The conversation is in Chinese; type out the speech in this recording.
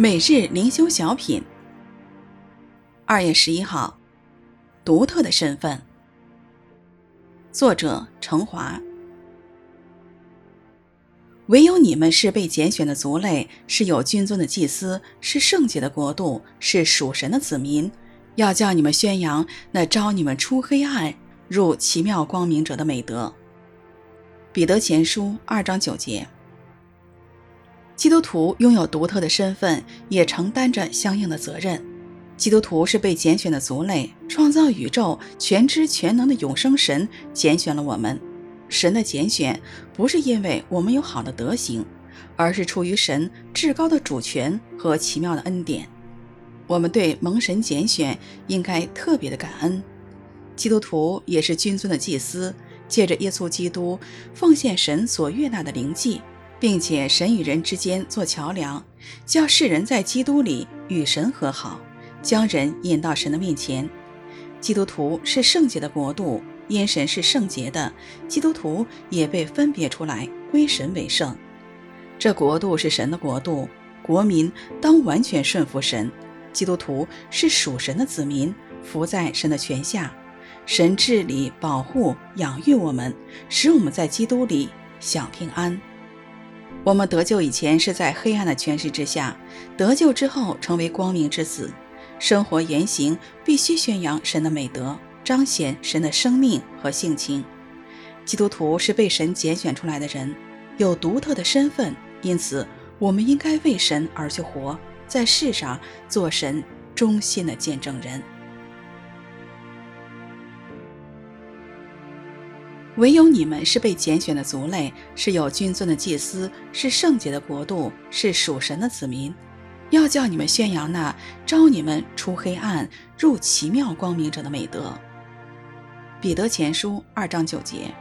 每日灵修小品，二月十一号，独特的身份。作者：程华。唯有你们是被拣选的族类，是有君尊的祭司，是圣洁的国度，是属神的子民。要叫你们宣扬那招你们出黑暗入奇妙光明者的美德。彼得前书二章九节。基督徒拥有独特的身份，也承担着相应的责任。基督徒是被拣选的族类，创造宇宙、全知全能的永生神拣选了我们。神的拣选不是因为我们有好的德行，而是出于神至高的主权和奇妙的恩典。我们对蒙神拣选应该特别的感恩。基督徒也是君尊的祭司，借着耶稣基督奉献神所悦纳的灵祭。并且神与人之间做桥梁，叫世人在基督里与神和好，将人引到神的面前。基督徒是圣洁的国度，因神是圣洁的，基督徒也被分别出来归神为圣。这国度是神的国度，国民当完全顺服神。基督徒是属神的子民，服在神的权下。神治理、保护、养育我们，使我们在基督里享平安。我们得救以前是在黑暗的权势之下，得救之后成为光明之子，生活言行必须宣扬神的美德，彰显神的生命和性情。基督徒是被神拣选出来的人，有独特的身份，因此我们应该为神而去活，在世上做神忠心的见证人。唯有你们是被拣选的族类，是有君尊的祭司，是圣洁的国度，是属神的子民。要叫你们宣扬那招你们出黑暗入奇妙光明者的美德。彼得前书二章九节。